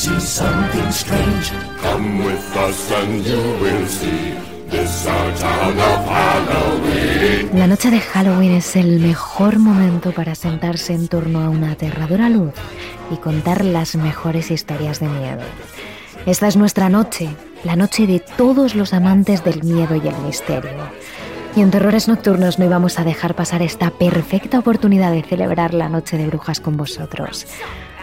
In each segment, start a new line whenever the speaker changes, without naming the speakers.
see something strange?
Come with us and you will see. This our town of Halloween.
La noche de Halloween es el mejor momento para sentarse en torno a una aterradora luz y contar las mejores historias de miedo. Esta es nuestra noche, la noche de todos los amantes del miedo y el misterio. Y en Terrores Nocturnos no íbamos a dejar pasar esta perfecta oportunidad de celebrar la noche de brujas con vosotros.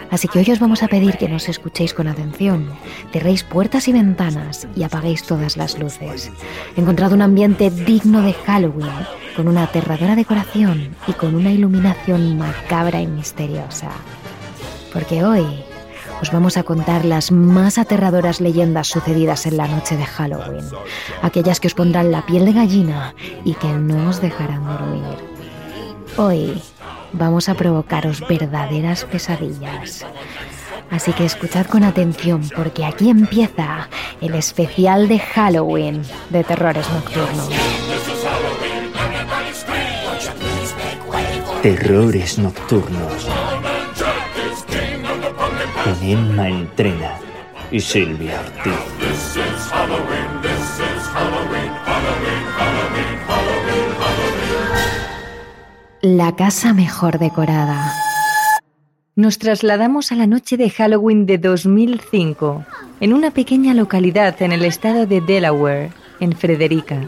Así que hoy os vamos a pedir que nos escuchéis con atención, cerréis puertas y ventanas y apaguéis todas las luces. Encontrad un ambiente digno de Halloween, con una aterradora decoración y con una iluminación macabra y misteriosa. Porque hoy os vamos a contar las más aterradoras leyendas sucedidas en la noche de Halloween, aquellas que os pondrán la piel de gallina y que no os dejarán dormir. Hoy vamos a provocaros verdaderas pesadillas. Así que escuchad con atención porque aquí empieza el especial de Halloween de Terrores Nocturnos.
Terrores Nocturnos. Con Emma Entrena y Silvia Ortiz.
La casa mejor decorada. Nos trasladamos a la noche de Halloween de 2005, en una pequeña localidad en el estado de Delaware, en Frederica.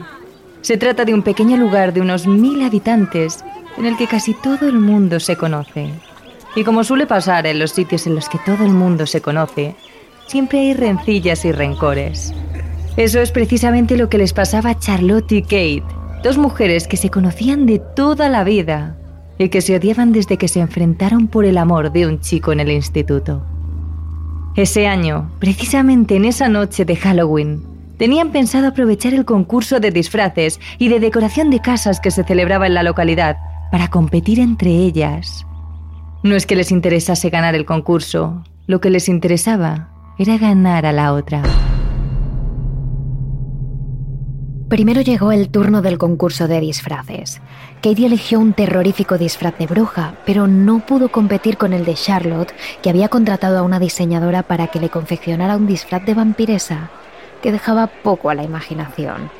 Se trata de un pequeño lugar de unos mil habitantes en el que casi todo el mundo se conoce. Y como suele pasar en los sitios en los que todo el mundo se conoce, siempre hay rencillas y rencores. Eso es precisamente lo que les pasaba a Charlotte y Kate, dos mujeres que se conocían de toda la vida y que se odiaban desde que se enfrentaron por el amor de un chico en el instituto. Ese año, precisamente en esa noche de Halloween, tenían pensado aprovechar el concurso de disfraces y de decoración de casas que se celebraba en la localidad para competir entre ellas. No es que les interesase ganar el concurso, lo que les interesaba era ganar a la otra. Primero llegó el turno del concurso de disfraces. Katie eligió un terrorífico disfraz de bruja, pero no pudo competir con el de Charlotte, que había contratado a una diseñadora para que le confeccionara un disfraz de vampiresa, que dejaba poco a la imaginación.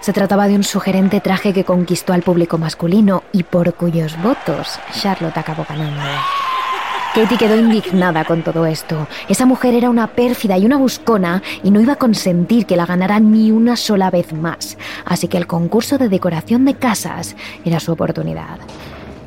Se trataba de un sugerente traje que conquistó al público masculino y por cuyos votos Charlotte acabó ganando. Katie quedó indignada con todo esto. Esa mujer era una pérfida y una buscona y no iba a consentir que la ganara ni una sola vez más. Así que el concurso de decoración de casas era su oportunidad.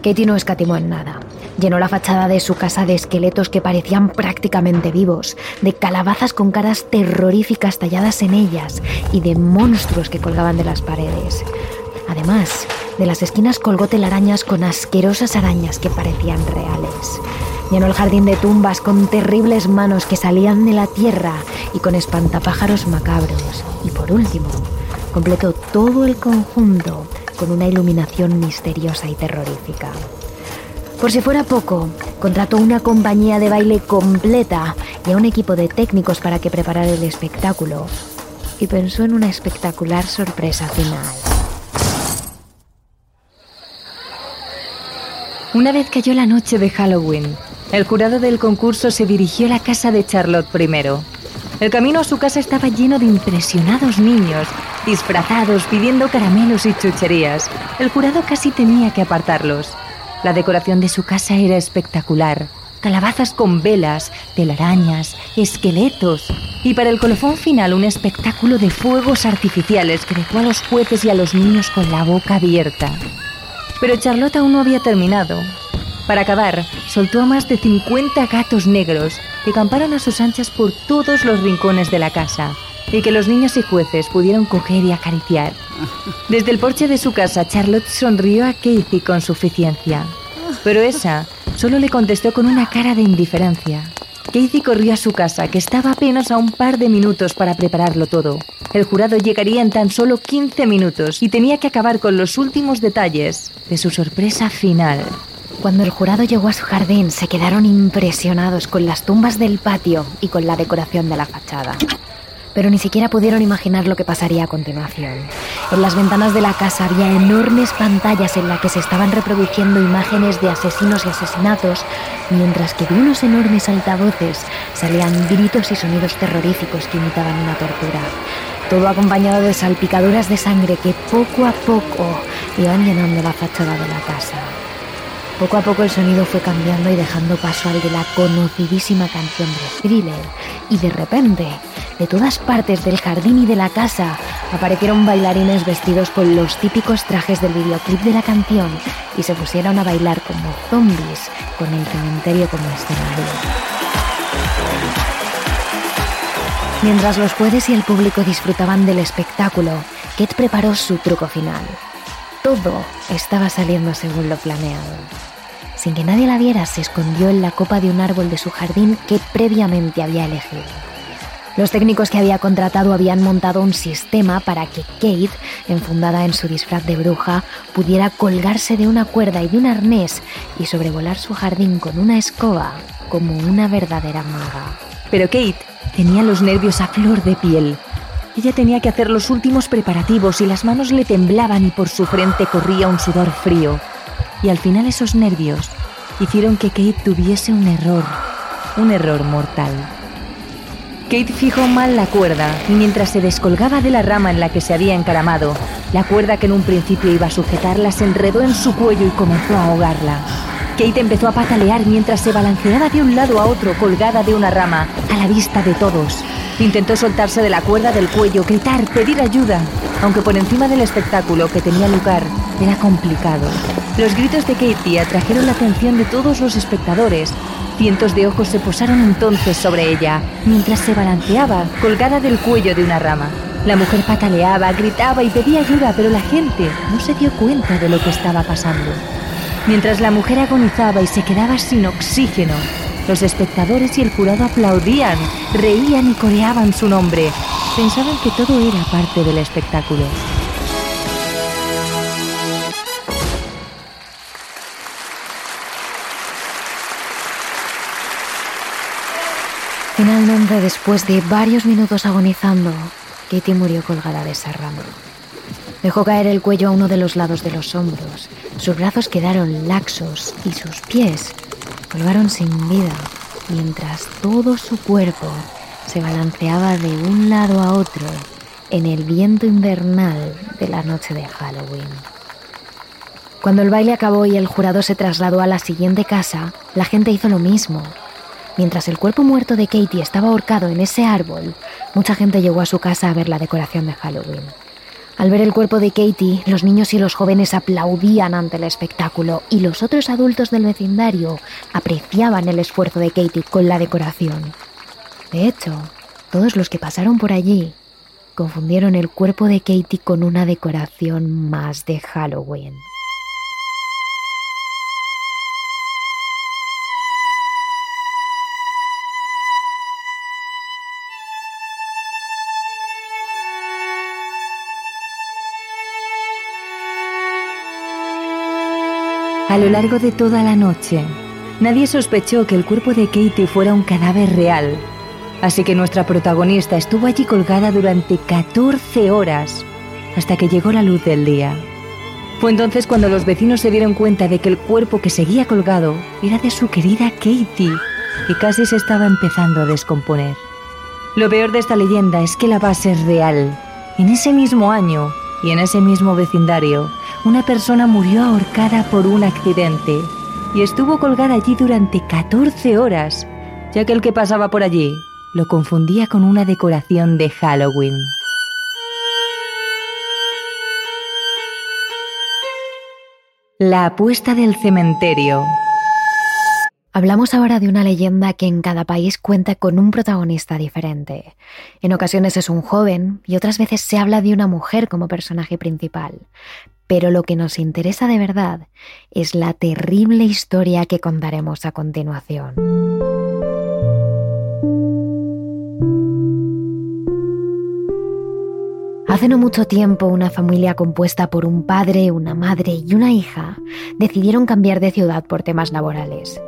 Katie no escatimó en nada. Llenó la fachada de su casa de esqueletos que parecían prácticamente vivos, de calabazas con caras terroríficas talladas en ellas y de monstruos que colgaban de las paredes. Además, de las esquinas colgó telarañas con asquerosas arañas que parecían reales. Llenó el jardín de tumbas con terribles manos que salían de la tierra y con espantapájaros macabros. Y por último, completó todo el conjunto con una iluminación misteriosa y terrorífica. Por si fuera poco, contrató una compañía de baile completa y a un equipo de técnicos para que preparara el espectáculo. Y pensó en una espectacular sorpresa final. Una vez cayó la noche de Halloween, el jurado del concurso se dirigió a la casa de Charlotte primero. El camino a su casa estaba lleno de impresionados niños, disfrazados, pidiendo caramelos y chucherías. El jurado casi tenía que apartarlos. La decoración de su casa era espectacular. Calabazas con velas, telarañas, esqueletos. Y para el colofón final un espectáculo de fuegos artificiales que dejó a los jueces y a los niños con la boca abierta. Pero Charlotte aún no había terminado. Para acabar, soltó a más de 50 gatos negros que camparon a sus anchas por todos los rincones de la casa y que los niños y jueces pudieron coger y acariciar. Desde el porche de su casa, Charlotte sonrió a Casey con suficiencia, pero esa solo le contestó con una cara de indiferencia. Casey corrió a su casa, que estaba apenas a un par de minutos para prepararlo todo. El jurado llegaría en tan solo 15 minutos y tenía que acabar con los últimos detalles de su sorpresa final. Cuando el jurado llegó a su jardín, se quedaron impresionados con las tumbas del patio y con la decoración de la fachada. Pero ni siquiera pudieron imaginar lo que pasaría a continuación. En las ventanas de la casa había enormes pantallas en las que se estaban reproduciendo imágenes de asesinos y asesinatos, mientras que de unos enormes altavoces salían gritos y sonidos terroríficos que imitaban una tortura. Todo acompañado de salpicaduras de sangre que poco a poco iban llenando la fachada de la casa. Poco a poco el sonido fue cambiando y dejando paso al de la conocidísima canción de Thriller. Y de repente, de todas partes del jardín y de la casa, aparecieron bailarines vestidos con los típicos trajes del videoclip de la canción y se pusieron a bailar como zombies con el cementerio como escenario. Mientras los jueces y el público disfrutaban del espectáculo, Kate preparó su truco final. Todo estaba saliendo según lo planeado. Sin que nadie la viera, se escondió en la copa de un árbol de su jardín que previamente había elegido. Los técnicos que había contratado habían montado un sistema para que Kate, enfundada en su disfraz de bruja, pudiera colgarse de una cuerda y de un arnés y sobrevolar su jardín con una escoba como una verdadera maga.
Pero Kate tenía los nervios a flor de piel ella tenía que hacer los últimos preparativos y las manos le temblaban y por su frente corría un sudor frío. Y al final esos nervios hicieron que Kate tuviese un error, un error mortal. Kate fijó mal la cuerda y mientras se descolgaba de la rama en la que se había encaramado, la cuerda que en un principio iba a sujetarla se enredó en su cuello y comenzó a ahogarla. Kate empezó a patalear mientras se balanceaba de un lado a otro colgada de una rama, a la vista de todos. Intentó soltarse de la cuerda del cuello, gritar, pedir ayuda, aunque por encima del espectáculo que tenía lugar era complicado. Los gritos de Katie atrajeron la atención de todos los espectadores. Cientos de ojos se posaron entonces sobre ella, mientras se balanceaba, colgada del cuello de una rama. La mujer pataleaba, gritaba y pedía ayuda, pero la gente no se dio cuenta de lo que estaba pasando. Mientras la mujer agonizaba y se quedaba sin oxígeno, los espectadores y el jurado aplaudían, reían y coreaban su nombre. Pensaban que todo era parte del espectáculo.
Finalmente, después de varios minutos agonizando, Katie murió colgada de esa rama. Dejó caer el cuello a uno de los lados de los hombros. Sus brazos quedaron laxos y sus pies colgaron sin vida, mientras todo su cuerpo se balanceaba de un lado a otro en el viento invernal de la noche de Halloween. Cuando el baile acabó y el jurado se trasladó a la siguiente casa, la gente hizo lo mismo. Mientras el cuerpo muerto de Katie estaba ahorcado en ese árbol, mucha gente llegó a su casa a ver la decoración de Halloween. Al ver el cuerpo de Katie, los niños y los jóvenes aplaudían ante el espectáculo y los otros adultos del vecindario apreciaban el esfuerzo de Katie con la decoración. De hecho, todos los que pasaron por allí confundieron el cuerpo de Katie con una decoración más de Halloween.
A lo largo de toda la noche, nadie sospechó que el cuerpo de Katie fuera un cadáver real. Así que nuestra protagonista estuvo allí colgada durante 14 horas, hasta que llegó la luz del día. Fue entonces cuando los vecinos se dieron cuenta de que el cuerpo que seguía colgado era de su querida Katie y casi se estaba empezando a descomponer. Lo peor de esta leyenda es que la base es real. En ese mismo año y en ese mismo vecindario, una persona murió ahorcada por un accidente y estuvo colgada allí durante 14 horas, ya que el que pasaba por allí lo confundía con una decoración de Halloween. La apuesta del cementerio.
Hablamos ahora de una leyenda que en cada país cuenta con un protagonista diferente. En ocasiones es un joven y otras veces se habla de una mujer como personaje principal. Pero lo que nos interesa de verdad es la terrible historia que contaremos a continuación. Hace no mucho tiempo una familia compuesta por un padre, una madre y una hija decidieron cambiar de ciudad por temas laborales.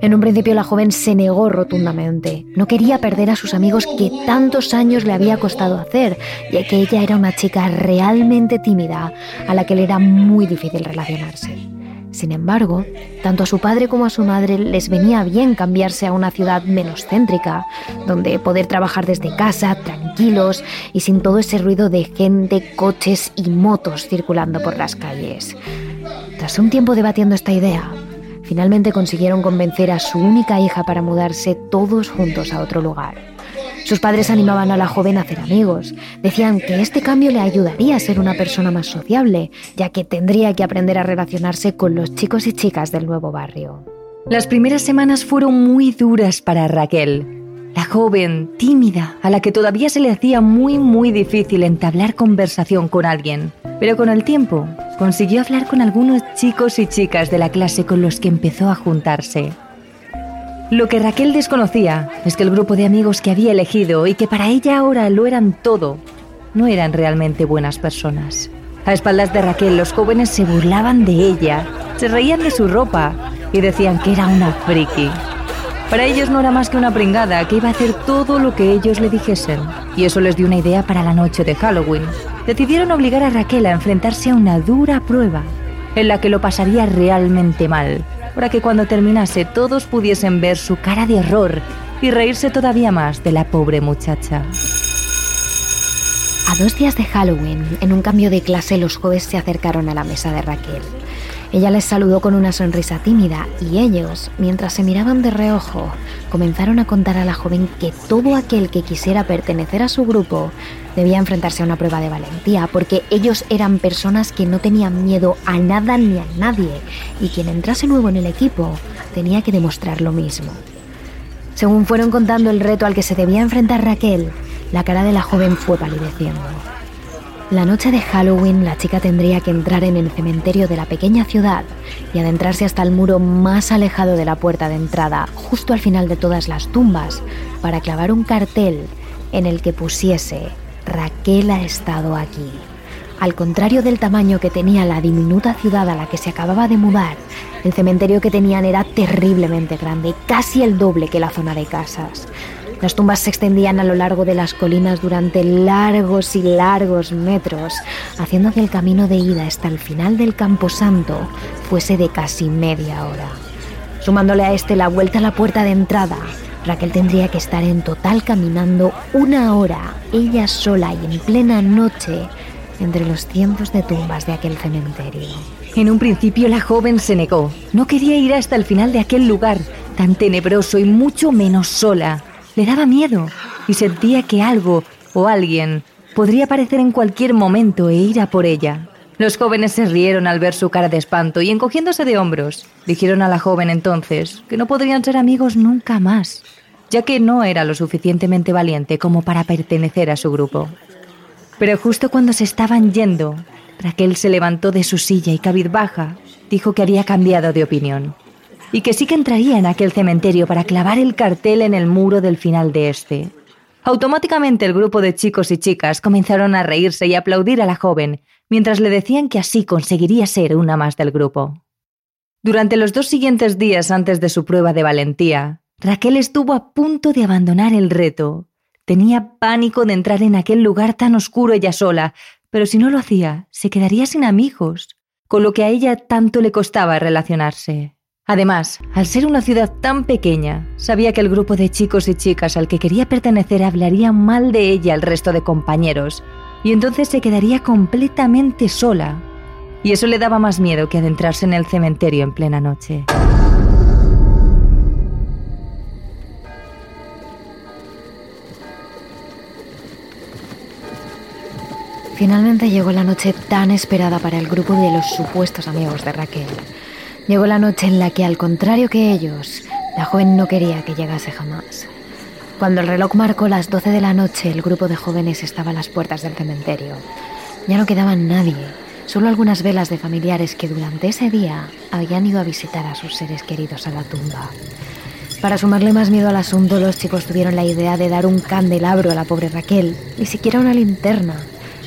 En un principio la joven se negó rotundamente. No quería perder a sus amigos que tantos años le había costado hacer, ya que ella era una chica realmente tímida a la que le era muy difícil relacionarse. Sin embargo, tanto a su padre como a su madre les venía bien cambiarse a una ciudad menos céntrica, donde poder trabajar desde casa, tranquilos y sin todo ese ruido de gente, coches y motos circulando por las calles. Tras un tiempo debatiendo esta idea, finalmente consiguieron convencer a su única hija para mudarse todos juntos a otro lugar. Sus padres animaban a la joven a hacer amigos. Decían que este cambio le ayudaría a ser una persona más sociable, ya que tendría que aprender a relacionarse con los chicos y chicas del nuevo barrio.
Las primeras semanas fueron muy duras para Raquel. La joven, tímida, a la que todavía se le hacía muy muy difícil entablar conversación con alguien. Pero con el tiempo consiguió hablar con algunos chicos y chicas de la clase con los que empezó a juntarse. Lo que Raquel desconocía es que el grupo de amigos que había elegido y que para ella ahora lo eran todo, no eran realmente buenas personas. A espaldas de Raquel los jóvenes se burlaban de ella, se reían de su ropa y decían que era una friki. Para ellos no era más que una pringada que iba a hacer todo lo que ellos le dijesen. Y eso les dio una idea para la noche de Halloween. Decidieron obligar a Raquel a enfrentarse a una dura prueba, en la que lo pasaría realmente mal, para que cuando terminase todos pudiesen ver su cara de horror y reírse todavía más de la pobre muchacha.
A dos días de Halloween, en un cambio de clase, los jóvenes se acercaron a la mesa de Raquel. Ella les saludó con una sonrisa tímida y ellos, mientras se miraban de reojo, comenzaron a contar a la joven que todo aquel que quisiera pertenecer a su grupo debía enfrentarse a una prueba de valentía, porque ellos eran personas que no tenían miedo a nada ni a nadie, y quien entrase nuevo en el equipo tenía que demostrar lo mismo. Según fueron contando el reto al que se debía enfrentar Raquel, la cara de la joven fue palideciendo. La noche de Halloween la chica tendría que entrar en el cementerio de la pequeña ciudad y adentrarse hasta el muro más alejado de la puerta de entrada, justo al final de todas las tumbas, para clavar un cartel en el que pusiese Raquel ha estado aquí. Al contrario del tamaño que tenía la diminuta ciudad a la que se acababa de mudar, el cementerio que tenían era terriblemente grande, casi el doble que la zona de casas. Las tumbas se extendían a lo largo de las colinas durante largos y largos metros, haciendo que el camino de ida hasta el final del Camposanto fuese de casi media hora. Sumándole a este la vuelta a la puerta de entrada, Raquel tendría que estar en total caminando una hora, ella sola y en plena noche, entre los cientos de tumbas de aquel cementerio.
En un principio la joven se negó. No quería ir hasta el final de aquel lugar, tan tenebroso y mucho menos sola. Le daba miedo y sentía que algo o alguien podría aparecer en cualquier momento e ir a por ella. Los jóvenes se rieron al ver su cara de espanto y encogiéndose de hombros, dijeron a la joven entonces que no podrían ser amigos nunca más, ya que no era lo suficientemente valiente como para pertenecer a su grupo. Pero justo cuando se estaban yendo, Raquel se levantó de su silla y cabizbaja dijo que había cambiado de opinión y que sí que entraría en aquel cementerio para clavar el cartel en el muro del final de este. Automáticamente el grupo de chicos y chicas comenzaron a reírse y aplaudir a la joven, mientras le decían que así conseguiría ser una más del grupo. Durante los dos siguientes días antes de su prueba de valentía, Raquel estuvo a punto de abandonar el reto. Tenía pánico de entrar en aquel lugar tan oscuro ella sola, pero si no lo hacía, se quedaría sin amigos, con lo que a ella tanto le costaba relacionarse. Además, al ser una ciudad tan pequeña, sabía que el grupo de chicos y chicas al que quería pertenecer hablaría mal de ella al resto de compañeros, y entonces se quedaría completamente sola. Y eso le daba más miedo que adentrarse en el cementerio en plena noche.
Finalmente llegó la noche tan esperada para el grupo de los supuestos amigos de Raquel. Llegó la noche en la que, al contrario que ellos, la joven no quería que llegase jamás. Cuando el reloj marcó las 12 de la noche, el grupo de jóvenes estaba a las puertas del cementerio. Ya no quedaba nadie, solo algunas velas de familiares que durante ese día habían ido a visitar a sus seres queridos a la tumba. Para sumarle más miedo al asunto, los chicos tuvieron la idea de dar un candelabro a la pobre Raquel, ni siquiera una linterna,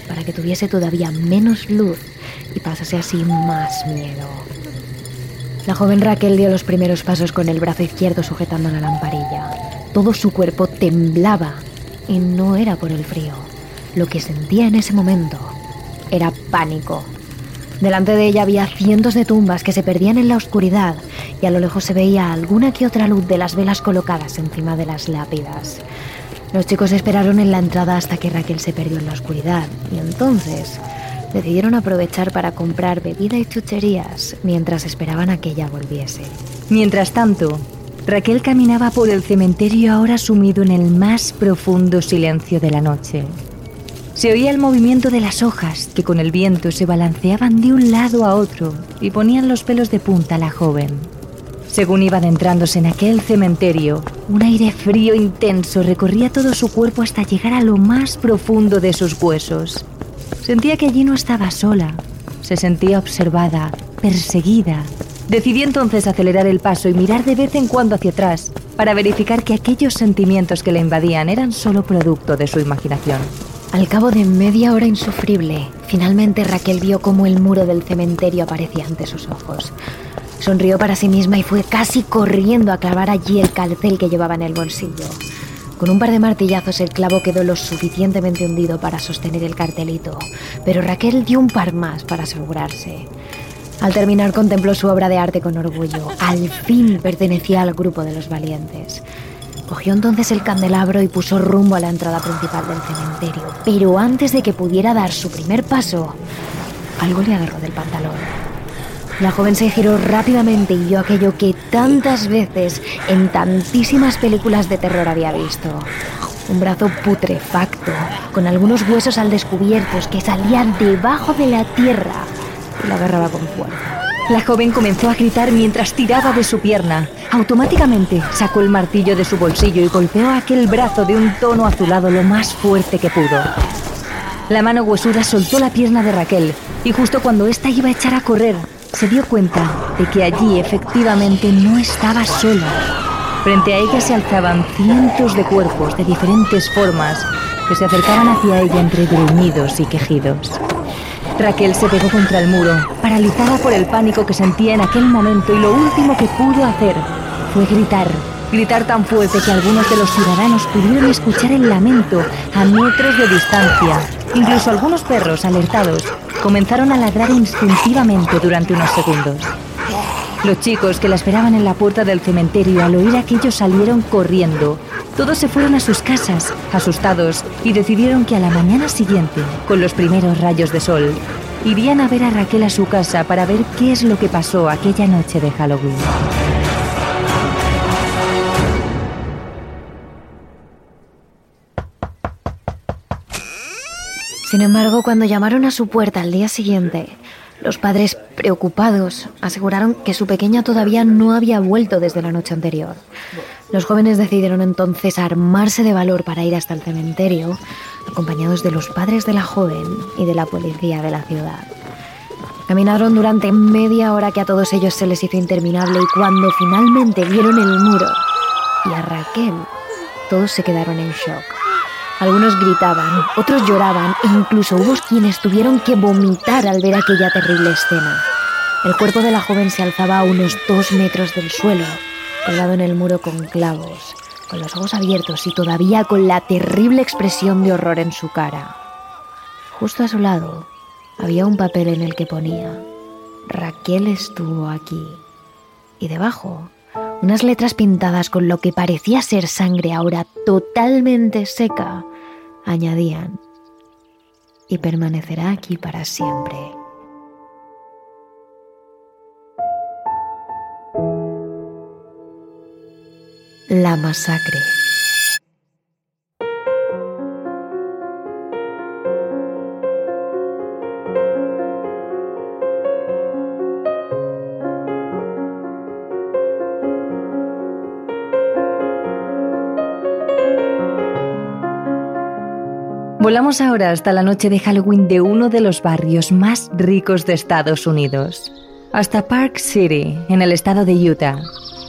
para que tuviese todavía menos luz y pasase así más miedo. La joven Raquel dio los primeros pasos con el brazo izquierdo sujetando la lamparilla. Todo su cuerpo temblaba y no era por el frío. Lo que sentía en ese momento era pánico. Delante de ella había cientos de tumbas que se perdían en la oscuridad y a lo lejos se veía alguna que otra luz de las velas colocadas encima de las lápidas. Los chicos esperaron en la entrada hasta que Raquel se perdió en la oscuridad y entonces decidieron aprovechar para comprar bebida y chucherías mientras esperaban a que ella volviese.
Mientras tanto, Raquel caminaba por el cementerio ahora sumido en el más profundo silencio de la noche. Se oía el movimiento de las hojas que con el viento se balanceaban de un lado a otro y ponían los pelos de punta a la joven. Según iba adentrándose en aquel cementerio, un aire frío intenso recorría todo su cuerpo hasta llegar a lo más profundo de sus huesos. Sentía que allí no estaba sola, se sentía observada, perseguida. Decidió entonces acelerar el paso y mirar de vez en cuando hacia atrás para verificar que aquellos sentimientos que la invadían eran solo producto de su imaginación.
Al cabo de media hora insufrible, finalmente Raquel vio cómo el muro del cementerio aparecía ante sus ojos. Sonrió para sí misma y fue casi corriendo a clavar allí el calcel que llevaba en el bolsillo. Con un par de martillazos el clavo quedó lo suficientemente hundido para sostener el cartelito, pero Raquel dio un par más para asegurarse. Al terminar contempló su obra de arte con orgullo. Al fin pertenecía al grupo de los valientes. Cogió entonces el candelabro y puso rumbo a la entrada principal del cementerio. Pero antes de que pudiera dar su primer paso, algo le agarró del pantalón. La joven se giró rápidamente y vio aquello que tantas veces en tantísimas películas de terror había visto. Un brazo putrefacto, con algunos huesos al descubierto que salían debajo de la tierra y la agarraba con fuerza.
La joven comenzó a gritar mientras tiraba de su pierna. Automáticamente sacó el martillo de su bolsillo y golpeó aquel brazo de un tono azulado lo más fuerte que pudo. La mano huesuda soltó la pierna de Raquel y justo cuando ésta iba a echar a correr, se dio cuenta de que allí efectivamente no estaba sola. Frente a ella se alzaban cientos de cuerpos de diferentes formas que se acercaban hacia ella entre gruñidos y quejidos. Raquel se pegó contra el muro, paralizada por el pánico que sentía en aquel momento y lo último que pudo hacer fue gritar. Gritar tan fuerte que algunos de los ciudadanos pudieron escuchar el lamento a metros de distancia. Incluso algunos perros, alertados, comenzaron a ladrar instintivamente durante unos segundos. Los chicos que la esperaban en la puerta del cementerio al oír aquello salieron corriendo. Todos se fueron a sus casas, asustados, y decidieron que a la mañana siguiente, con los primeros rayos de sol, irían a ver a Raquel a su casa para ver qué es lo que pasó aquella noche de Halloween.
Sin embargo, cuando llamaron a su puerta al día siguiente, los padres, preocupados, aseguraron que su pequeña todavía no había vuelto desde la noche anterior. Los jóvenes decidieron entonces armarse de valor para ir hasta el cementerio, acompañados de los padres de la joven y de la policía de la ciudad. Caminaron durante media hora que a todos ellos se les hizo interminable y cuando finalmente vieron el muro y a Raquel, todos se quedaron en shock. Algunos gritaban, otros lloraban e incluso hubo quienes tuvieron que vomitar al ver aquella terrible escena. El cuerpo de la joven se alzaba a unos dos metros del suelo, colgado en el muro con clavos, con los ojos abiertos y todavía con la terrible expresión de horror en su cara. Justo a su lado había un papel en el que ponía, Raquel estuvo aquí. Y debajo, unas letras pintadas con lo que parecía ser sangre ahora totalmente seca añadían, y permanecerá aquí para siempre. La masacre.
Volamos ahora hasta la noche de Halloween de uno de los barrios más ricos de Estados Unidos, hasta Park City, en el estado de Utah.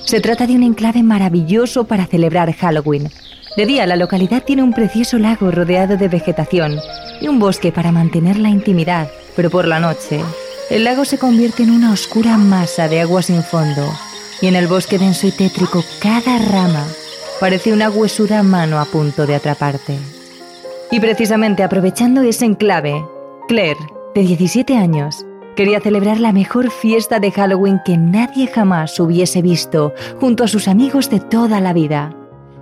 Se trata de un enclave maravilloso para celebrar Halloween. De día, la localidad tiene un precioso lago rodeado de vegetación y un bosque para mantener la intimidad, pero por la noche, el lago se convierte en una oscura masa de agua sin fondo y en el bosque denso y tétrico cada rama parece una huesuda mano a punto de atraparte. Y precisamente aprovechando ese enclave, Claire, de 17 años, quería celebrar la mejor fiesta de Halloween que nadie jamás hubiese visto junto a sus amigos de toda la vida.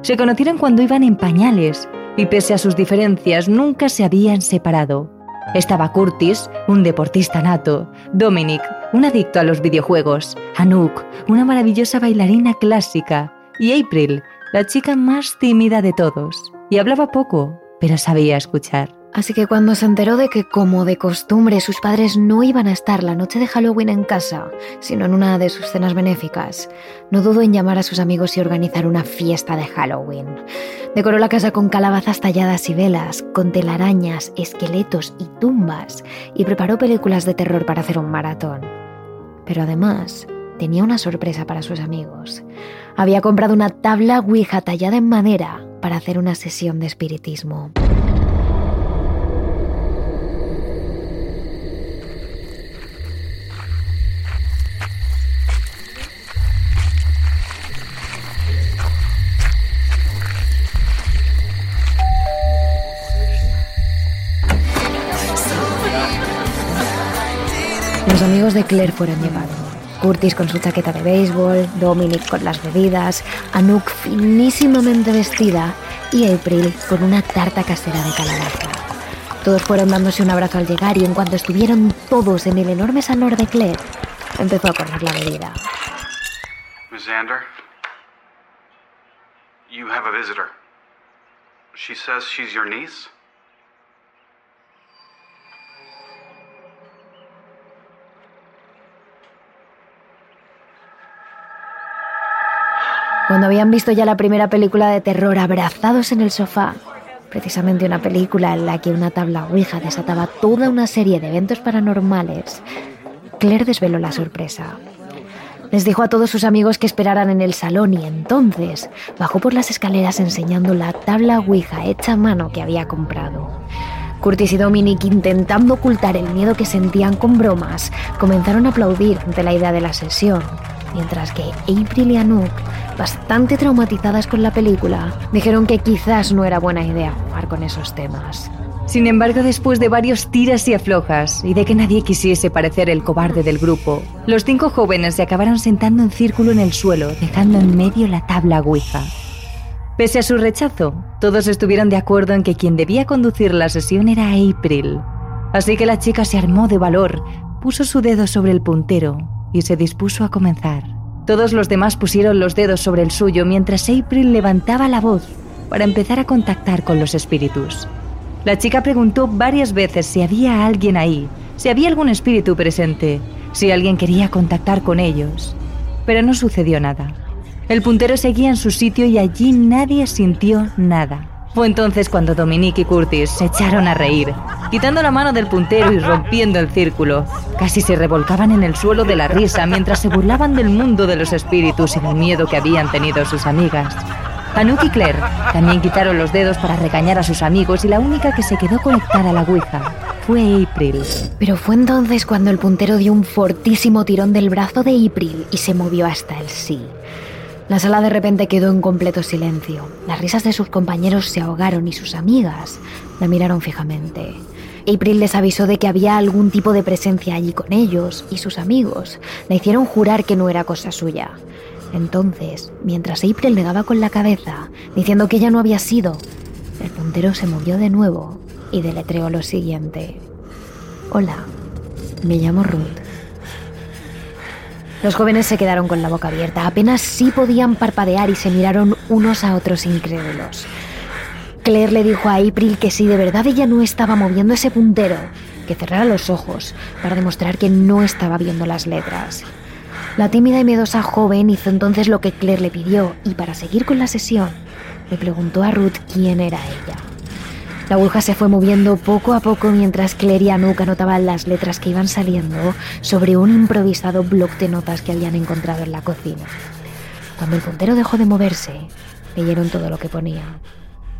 Se conocieron cuando iban en pañales y pese a sus diferencias nunca se habían separado. Estaba Curtis, un deportista nato, Dominic, un adicto a los videojuegos, Anouk, una maravillosa bailarina clásica, y April, la chica más tímida de todos. Y hablaba poco, pero sabía escuchar.
Así que cuando se enteró de que, como de costumbre, sus padres no iban a estar la noche de Halloween en casa, sino en una de sus cenas benéficas, no dudó en llamar a sus amigos y organizar una fiesta de Halloween. Decoró la casa con calabazas talladas y velas, con telarañas, esqueletos y tumbas, y preparó películas de terror para hacer un maratón. Pero además, tenía una sorpresa para sus amigos. Había comprado una tabla Ouija tallada en madera para hacer una sesión de espiritismo. Los amigos de Claire fueron llevados. Curtis con su chaqueta de béisbol, Dominic con las bebidas, Anouk finísimamente vestida y April con una tarta casera de calabaza. Todos fueron dándose un abrazo al llegar y en cuanto estuvieron todos en el enorme salón de Claire, empezó a correr la bebida.
Miss Xander, you have a visitor. She says she's your niece.
Cuando habían visto ya la primera película de terror abrazados en el sofá, precisamente una película en la que una tabla Ouija desataba toda una serie de eventos paranormales, Claire desveló la sorpresa. Les dijo a todos sus amigos que esperaran en el salón y entonces bajó por las escaleras enseñando la tabla Ouija hecha a mano que había comprado. Curtis y Dominic, intentando ocultar el miedo que sentían con bromas, comenzaron a aplaudir ante la idea de la sesión, mientras que April y Anouk, bastante traumatizadas con la película, dijeron que quizás no era buena idea jugar con esos temas.
Sin embargo, después de varios tiras y aflojas y de que nadie quisiese parecer el cobarde del grupo, los cinco jóvenes se acabaron sentando en círculo en el suelo, dejando en medio la tabla Ouija. Pese a su rechazo, todos estuvieron de acuerdo en que quien debía conducir la sesión era April. Así que la chica se armó de valor, puso su dedo sobre el puntero y se dispuso a comenzar. Todos los demás pusieron los dedos sobre el suyo mientras April levantaba la voz para empezar a contactar con los espíritus. La chica preguntó varias veces si había alguien ahí, si había algún espíritu presente, si alguien quería contactar con ellos. Pero no sucedió nada. El puntero seguía en su sitio y allí nadie sintió nada. Fue entonces cuando Dominique y Curtis se echaron a reír, quitando la mano del puntero y rompiendo el círculo. Casi se revolcaban en el suelo de la risa mientras se burlaban del mundo de los espíritus y del miedo que habían tenido sus amigas. Anouk y Claire también quitaron los dedos para regañar a sus amigos y la única que se quedó conectada a la Ouija fue April.
Pero fue entonces cuando el puntero dio un fortísimo tirón del brazo de April y se movió hasta el sí. La sala de repente quedó en completo silencio. Las risas de sus compañeros se ahogaron y sus amigas la miraron fijamente. April les avisó de que había algún tipo de presencia allí con ellos y sus amigos le hicieron jurar que no era cosa suya. Entonces, mientras April negaba con la cabeza, diciendo que ella no había sido, el puntero se movió de nuevo y deletreó lo siguiente. Hola, me llamo Ruth. Los jóvenes se quedaron con la boca abierta, apenas sí podían parpadear y se miraron unos a otros incrédulos. Claire le dijo a April que si de verdad ella no estaba moviendo ese puntero, que cerrara los ojos para demostrar que no estaba viendo las letras. La tímida y miedosa joven hizo entonces lo que Claire le pidió y para seguir con la sesión le preguntó a Ruth quién era ella. La aguja se fue moviendo poco a poco mientras Claire y Anouk anotaban las letras que iban saliendo sobre un improvisado bloc de notas que habían encontrado en la cocina. Cuando el puntero dejó de moverse, leyeron todo lo que ponía.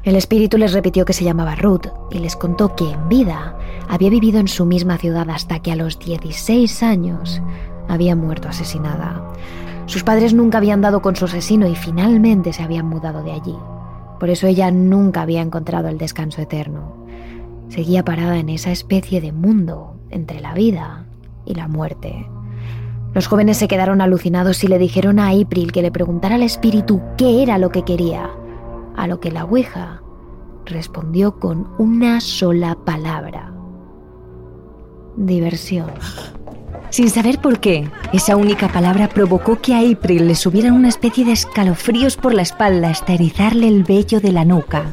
El espíritu les repitió que se llamaba Ruth y les contó que en vida había vivido en su misma ciudad hasta que a los 16 años había muerto asesinada. Sus padres nunca habían dado con su asesino y finalmente se habían mudado de allí. Por eso ella nunca había encontrado el descanso eterno. Seguía parada en esa especie de mundo entre la vida y la muerte. Los jóvenes se quedaron alucinados y le dijeron a April que le preguntara al espíritu qué era lo que quería, a lo que la Ouija respondió con una sola palabra. Diversión.
Sin saber por qué, esa única palabra provocó que a April le subieran una especie de escalofríos por la espalda hasta erizarle el vello de la nuca.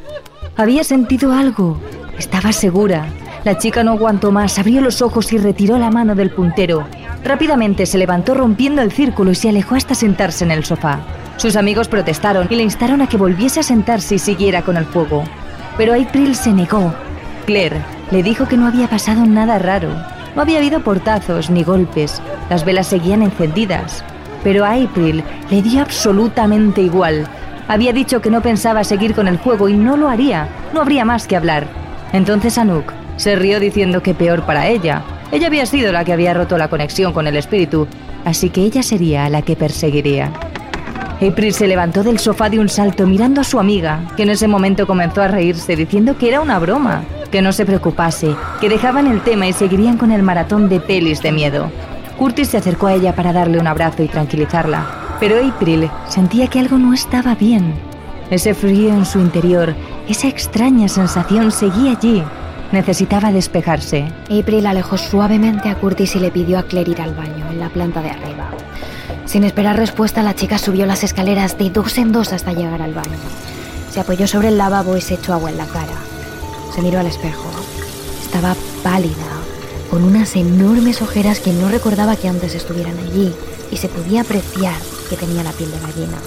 Había sentido algo, estaba segura. La chica no aguantó más, abrió los ojos y retiró la mano del puntero. Rápidamente se levantó rompiendo el círculo y se alejó hasta sentarse en el sofá. Sus amigos protestaron y le instaron a que volviese a sentarse y siguiera con el fuego. Pero April se negó. Claire le dijo que no había pasado nada raro, no había habido portazos ni golpes. Las velas seguían encendidas. Pero a April le dio absolutamente igual. Había dicho que no pensaba seguir con el juego y no lo haría. No habría más que hablar. Entonces Anouk se rió diciendo que peor para ella. Ella había sido la que había roto la conexión con el espíritu, así que ella sería la que perseguiría. April se levantó del sofá de un salto mirando a su amiga, que en ese momento comenzó a reírse diciendo que era una broma que no se preocupase, que dejaban el tema y seguirían con el maratón de pelis de miedo. Curtis se acercó a ella para darle un abrazo y tranquilizarla, pero April sentía que algo no estaba bien. Ese frío en su interior, esa extraña sensación seguía allí. Necesitaba despejarse.
April alejó suavemente a Curtis y le pidió a Claire ir al baño, en la planta de arriba. Sin esperar respuesta, la chica subió las escaleras de dos en dos hasta llegar al baño. Se apoyó sobre el lavabo y se echó agua en la cara. Se miró al espejo. Estaba pálida, con unas enormes ojeras que no recordaba que antes estuvieran allí, y se podía apreciar que tenía la piel de gallina.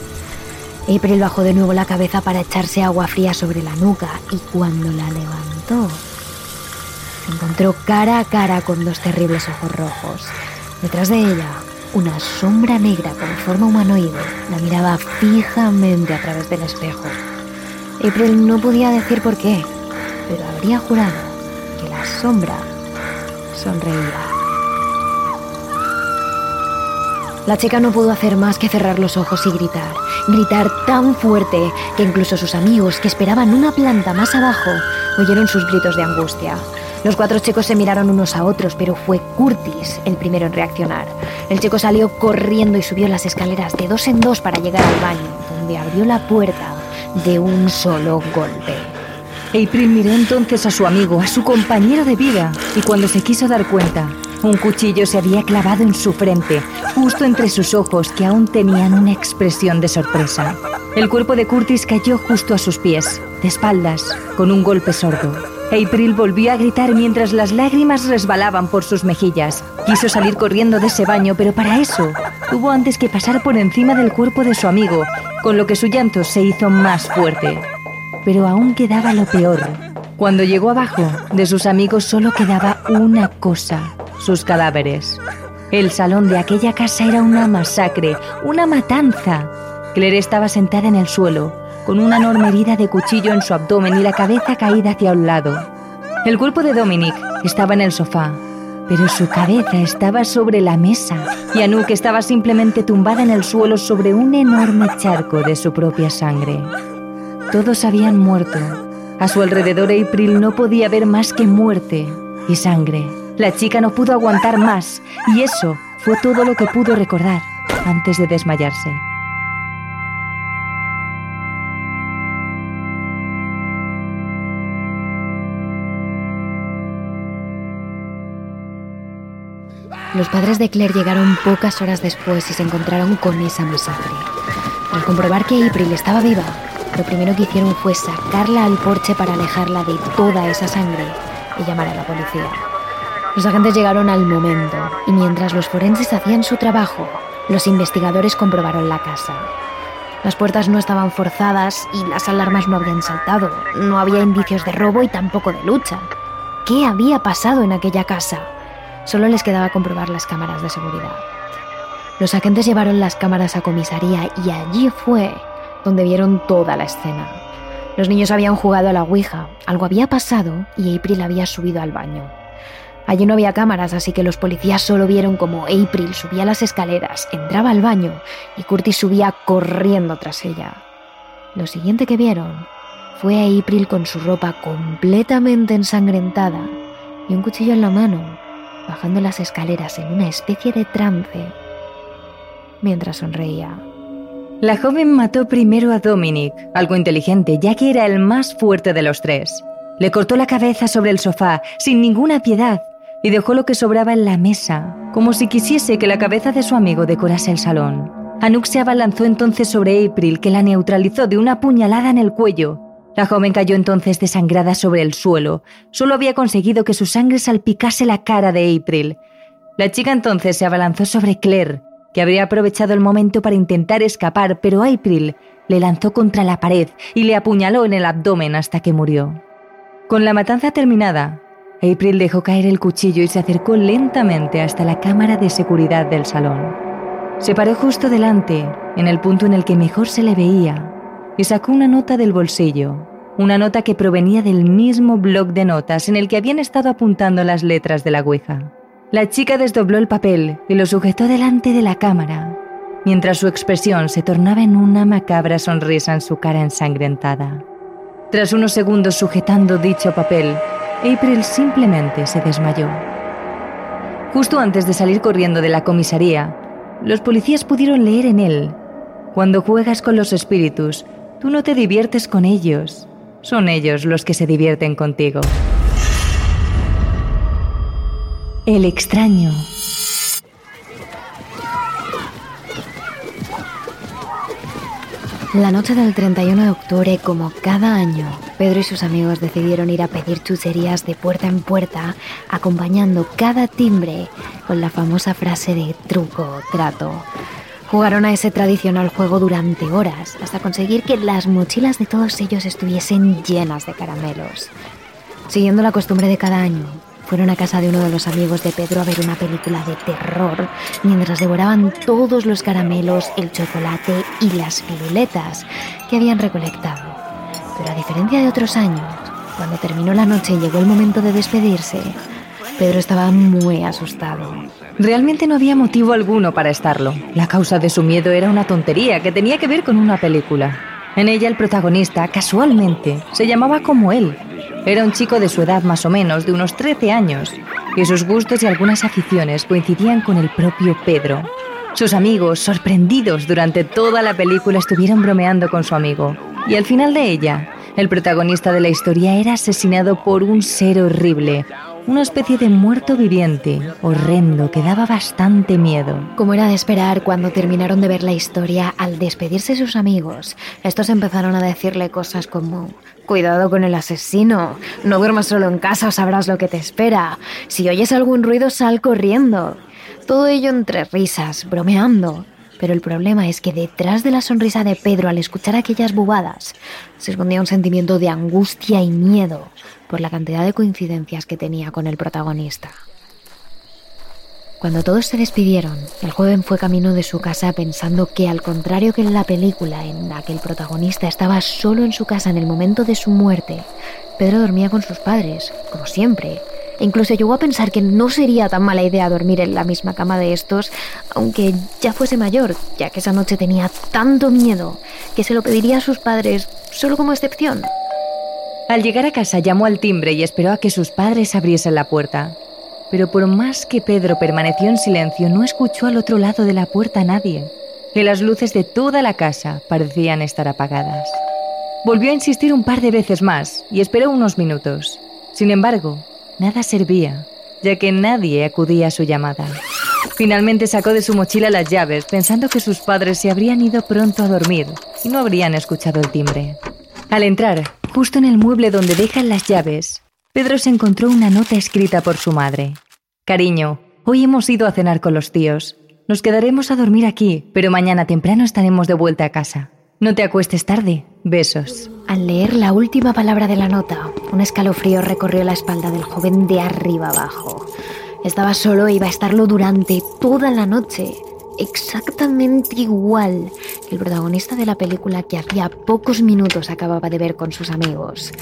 April bajó de nuevo la cabeza para echarse agua fría sobre la nuca y cuando la levantó, se encontró cara a cara con dos terribles ojos rojos. Detrás de ella, una sombra negra con forma humanoide la miraba fijamente a través del espejo. April no podía decir por qué, pero habría jurado que la sombra sonreía. La chica no pudo hacer más que cerrar los ojos y gritar, gritar tan fuerte que incluso sus amigos, que esperaban una planta más abajo, oyeron sus gritos de angustia. Los cuatro chicos se miraron unos a otros, pero fue Curtis el primero en reaccionar. El chico salió corriendo y subió las escaleras de dos en dos para llegar al baño, donde abrió la puerta de un solo golpe.
April miró entonces a su amigo, a su compañero de vida, y cuando se quiso dar cuenta, un cuchillo se había clavado en su frente, justo entre sus ojos que aún tenían una expresión de sorpresa. El cuerpo de Curtis cayó justo a sus pies, de espaldas, con un golpe sordo. April volvió a gritar mientras las lágrimas resbalaban por sus mejillas. Quiso salir corriendo de ese baño, pero para eso tuvo antes que pasar por encima del cuerpo de su amigo, con lo que su llanto se hizo más fuerte pero aún quedaba lo peor. Cuando llegó abajo, de sus amigos solo quedaba una cosa, sus cadáveres. El salón de aquella casa era una masacre, una matanza. Claire estaba sentada en el suelo, con una enorme herida de cuchillo en su abdomen y la cabeza caída hacia un lado. El cuerpo de Dominic estaba en el sofá, pero su cabeza estaba sobre la mesa y Anouk estaba simplemente tumbada en el suelo sobre un enorme charco de su propia sangre. Todos habían muerto. A su alrededor April no podía ver más que muerte y sangre. La chica no pudo aguantar más y eso fue todo lo que pudo recordar antes de desmayarse.
Los padres de Claire llegaron pocas horas después y se encontraron con esa masacre. Al comprobar que April estaba viva, lo primero que hicieron fue sacarla al porche para alejarla de toda esa sangre y llamar a la policía. Los agentes llegaron al momento y mientras los forenses hacían su trabajo, los investigadores comprobaron la casa. Las puertas no estaban forzadas y las alarmas no habían saltado. No había indicios de robo y tampoco de lucha. ¿Qué había pasado en aquella casa? Solo les quedaba comprobar las cámaras de seguridad. Los agentes llevaron las cámaras a comisaría y allí fue donde vieron toda la escena. Los niños habían jugado a la Ouija, algo había pasado y April había subido al baño. Allí no había cámaras, así que los policías solo vieron como April subía las escaleras, entraba al baño y Curtis subía corriendo tras ella. Lo siguiente que vieron fue a April con su ropa completamente ensangrentada y un cuchillo en la mano, bajando las escaleras en una especie de trance, mientras sonreía.
La joven mató primero a Dominic, algo inteligente, ya que era el más fuerte de los tres. Le cortó la cabeza sobre el sofá, sin ninguna piedad, y dejó lo que sobraba en la mesa, como si quisiese que la cabeza de su amigo decorase el salón. Anuk se abalanzó entonces sobre April, que la neutralizó de una puñalada en el cuello. La joven cayó entonces desangrada sobre el suelo. Solo había conseguido que su sangre salpicase la cara de April. La chica entonces se abalanzó sobre Claire, que habría aprovechado el momento para intentar escapar, pero April le lanzó contra la pared y le apuñaló en el abdomen hasta que murió. Con la matanza terminada, April dejó caer el cuchillo y se acercó lentamente hasta la cámara de seguridad del salón. Se paró justo delante, en el punto en el que mejor se le veía, y sacó una nota del bolsillo, una nota que provenía del mismo bloc de notas en el que habían estado apuntando las letras de la Ouija. La chica desdobló el papel y lo sujetó delante de la cámara, mientras su expresión se tornaba en una macabra sonrisa en su cara ensangrentada. Tras unos segundos sujetando dicho papel, April simplemente se desmayó. Justo antes de salir corriendo de la comisaría, los policías pudieron leer en él, Cuando juegas con los espíritus, tú no te diviertes con ellos, son ellos los que se divierten contigo. El extraño.
La noche del 31 de octubre, como cada año, Pedro y sus amigos decidieron ir a pedir chucherías de puerta en puerta, acompañando cada timbre con la famosa frase de truco trato. Jugaron a ese tradicional juego durante horas, hasta conseguir que las mochilas de todos ellos estuviesen llenas de caramelos. Siguiendo la costumbre de cada año, fueron a casa de uno de los amigos de Pedro a ver una película de terror, mientras devoraban todos los caramelos, el chocolate y las piruletas que habían recolectado. Pero a diferencia de otros años, cuando terminó la noche y llegó el momento de despedirse, Pedro estaba muy asustado.
Realmente no había motivo alguno para estarlo. La causa de su miedo era una tontería que tenía que ver con una película. En ella el protagonista, casualmente, se llamaba como él. Era un chico de su edad más o menos, de unos 13 años, y sus gustos y algunas aficiones coincidían con el propio Pedro. Sus amigos, sorprendidos durante toda la película, estuvieron bromeando con su amigo. Y al final de ella, el protagonista de la historia era asesinado por un ser horrible, una especie de muerto viviente, horrendo, que daba bastante miedo.
Como era de esperar, cuando terminaron de ver la historia, al despedirse sus amigos, estos empezaron a decirle cosas como Cuidado con el asesino, no duermas solo en casa sabrás lo que te espera. Si oyes algún ruido, sal corriendo. Todo ello entre risas, bromeando. Pero el problema es que detrás de la sonrisa de Pedro al escuchar aquellas bubadas se escondía un sentimiento de angustia y miedo por la cantidad de coincidencias que tenía con el protagonista. Cuando todos se despidieron, el joven fue camino de su casa pensando que, al contrario que en la película en la que el protagonista estaba solo en su casa en el momento de su muerte, Pedro dormía con sus padres, como siempre, e incluso llegó a pensar que no sería tan mala idea dormir en la misma cama de estos, aunque ya fuese mayor, ya que esa noche tenía tanto miedo que se lo pediría a sus padres solo como excepción.
Al llegar a casa llamó al timbre y esperó a que sus padres abriesen la puerta. Pero por más que Pedro permaneció en silencio, no escuchó al otro lado de la puerta a nadie, y las luces de toda la casa parecían estar apagadas. Volvió a insistir un par de veces más y esperó unos minutos. Sin embargo, nada servía, ya que nadie acudía a su llamada. Finalmente sacó de su mochila las llaves, pensando que sus padres se habrían ido pronto a dormir y no habrían escuchado el timbre. Al entrar, justo en el mueble donde dejan las llaves, Pedro se encontró una nota escrita por su madre. Cariño, hoy hemos ido a cenar con los tíos. Nos quedaremos a dormir aquí, pero mañana temprano estaremos de vuelta a casa. No te acuestes tarde. Besos.
Al leer la última palabra de la nota, un escalofrío recorrió la espalda del joven de arriba abajo. Estaba solo e iba a estarlo durante toda la noche. Exactamente igual que el protagonista de la película que hacía pocos minutos acababa de ver con sus amigos.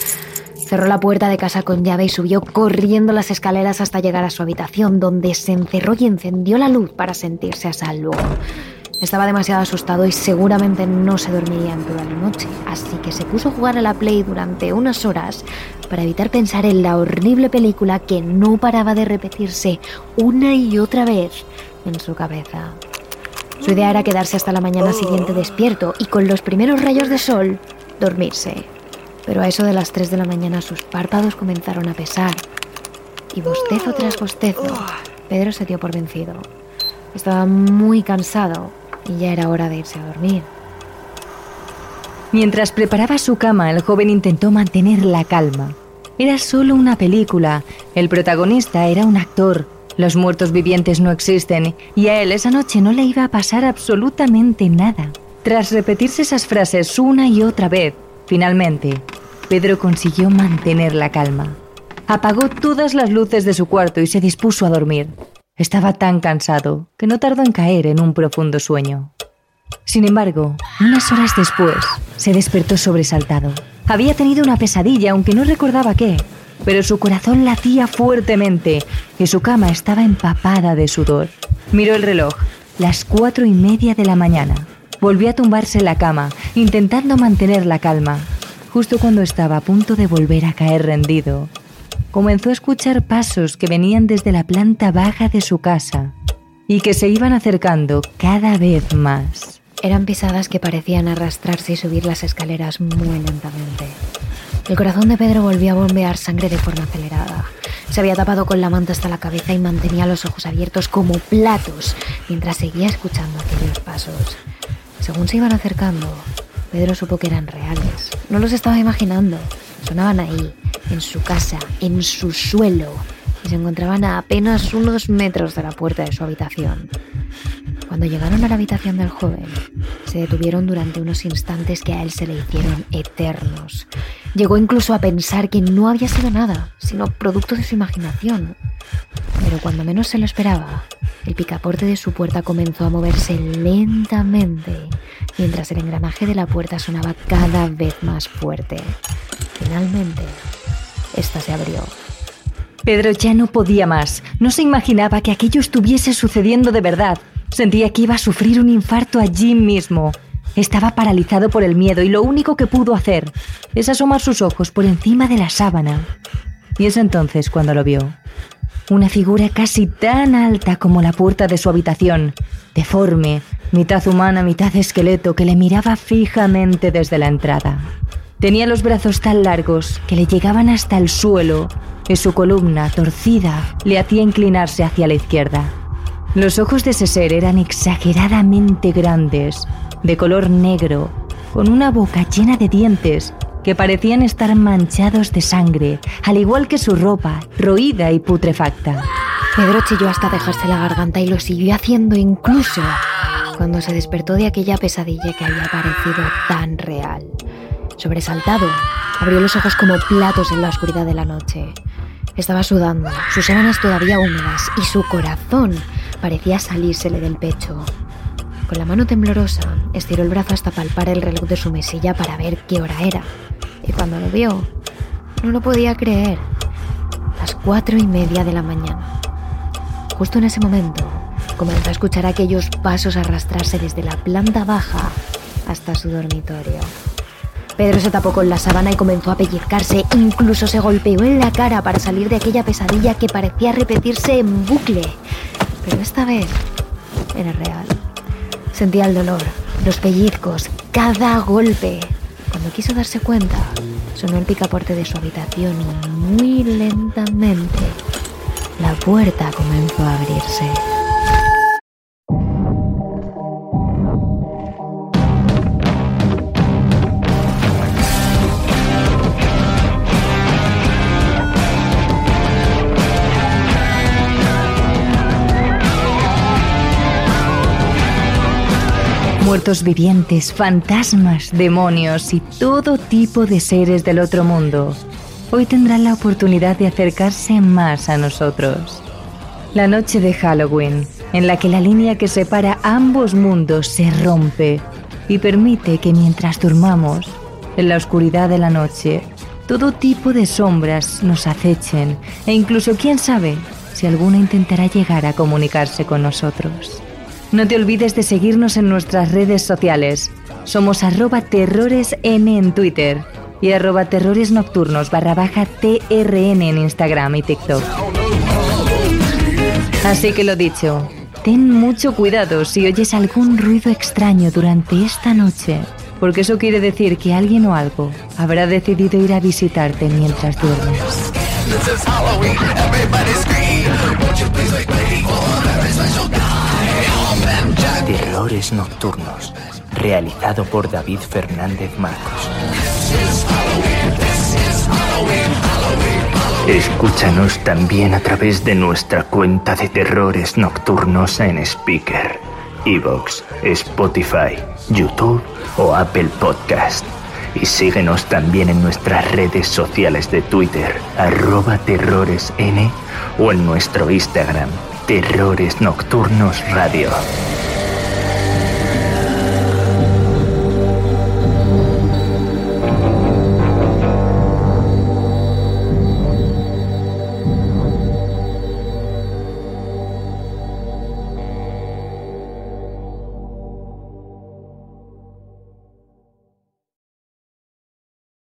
Cerró la puerta de casa con llave y subió corriendo las escaleras hasta llegar a su habitación, donde se encerró y encendió la luz para sentirse a salvo. Estaba demasiado asustado y seguramente no se dormiría en toda la noche, así que se puso a jugar a la Play durante unas horas para evitar pensar en la horrible película que no paraba de repetirse una y otra vez en su cabeza. Su idea era quedarse hasta la mañana siguiente despierto y con los primeros rayos de sol dormirse pero a eso de las 3 de la mañana sus párpados comenzaron a pesar. Y bostezo tras bostezo, Pedro se dio por vencido. Estaba muy cansado y ya era hora de irse a dormir.
Mientras preparaba su cama, el joven intentó mantener la calma. Era solo una película. El protagonista era un actor. Los muertos vivientes no existen y a él esa noche no le iba a pasar absolutamente nada. Tras repetirse esas frases una y otra vez, finalmente Pedro consiguió mantener la calma. Apagó todas las luces de su cuarto y se dispuso a dormir. Estaba tan cansado que no tardó en caer en un profundo sueño. Sin embargo, unas horas después, se despertó sobresaltado. Había tenido una pesadilla, aunque no recordaba qué, pero su corazón latía fuertemente y su cama estaba empapada de sudor. Miró el reloj, las cuatro y media de la mañana. Volvió a tumbarse en la cama, intentando mantener la calma, Justo cuando estaba a punto de volver a caer rendido, comenzó a escuchar pasos que venían desde la planta baja de su casa y que se iban acercando cada vez más.
Eran pisadas que parecían arrastrarse y subir las escaleras muy lentamente. El corazón de Pedro volvió a bombear sangre de forma acelerada. Se había tapado con la manta hasta la cabeza y mantenía los ojos abiertos como platos mientras seguía escuchando aquellos pasos. Según se iban acercando, Pedro supo que eran reales. No los estaba imaginando. Sonaban ahí, en su casa, en su suelo, y se encontraban a apenas unos metros de la puerta de su habitación. Cuando llegaron a la habitación del joven, se detuvieron durante unos instantes que a él se le hicieron eternos. Llegó incluso a pensar que no había sido nada, sino producto de su imaginación. Pero cuando menos se lo esperaba, el picaporte de su puerta comenzó a moverse lentamente mientras el engranaje de la puerta sonaba cada vez más fuerte. Finalmente, esta se abrió.
Pedro ya no podía más. No se imaginaba que aquello estuviese sucediendo de verdad. Sentía que iba a sufrir un infarto allí mismo. Estaba paralizado por el miedo y lo único que pudo hacer es asomar sus ojos por encima de la sábana. Y es entonces cuando lo vio. Una figura casi tan alta como la puerta de su habitación, deforme, mitad humana, mitad esqueleto, que le miraba fijamente desde la entrada. Tenía los brazos tan largos que le llegaban hasta el suelo y su columna, torcida, le hacía inclinarse hacia la izquierda. Los ojos de ese ser eran exageradamente grandes, de color negro, con una boca llena de dientes que parecían estar manchados de sangre, al igual que su ropa, roída y putrefacta.
Pedro chilló hasta dejarse la garganta y lo siguió haciendo incluso cuando se despertó de aquella pesadilla que había parecido tan real. Sobresaltado, abrió los ojos como platos en la oscuridad de la noche. Estaba sudando, sus sábanas todavía húmedas y su corazón parecía salírsele del pecho. Con la mano temblorosa, estiró el brazo hasta palpar el reloj de su mesilla para ver qué hora era. Y cuando lo vio, no lo podía creer. Las cuatro y media de la mañana. Justo en ese momento, comenzó a escuchar aquellos pasos arrastrarse desde la planta baja hasta su dormitorio. Pedro se tapó con la sábana y comenzó a pellizcarse, incluso se golpeó en la cara para salir de aquella pesadilla que parecía repetirse en bucle. Pero esta vez era real. Sentía el dolor, los pellizcos, cada golpe. Cuando quiso darse cuenta, sonó el picaporte de su habitación y muy lentamente la puerta comenzó a abrirse.
Muertos vivientes, fantasmas, demonios y todo tipo de seres del otro mundo, hoy tendrán la oportunidad de acercarse más a nosotros. La noche de Halloween en la que la línea que separa ambos mundos se rompe y permite que mientras durmamos, en la oscuridad de la noche, todo tipo de sombras nos acechen e incluso quién sabe si alguna intentará llegar a comunicarse con nosotros. No te olvides de seguirnos en nuestras redes sociales. Somos arroba terroresn en Twitter y arroba barra baja TRN en Instagram y TikTok. Así que lo dicho, ten mucho cuidado si oyes algún ruido extraño durante esta noche, porque eso quiere decir que alguien o algo habrá decidido ir a visitarte mientras duermes.
Terrores Nocturnos, realizado por David Fernández Marcos. Escúchanos también a través de nuestra cuenta de Terrores Nocturnos en Speaker, Evox, Spotify, YouTube o Apple Podcast. Y síguenos también en nuestras redes sociales de Twitter, arroba terroresn o en nuestro Instagram, Terrores Nocturnos Radio.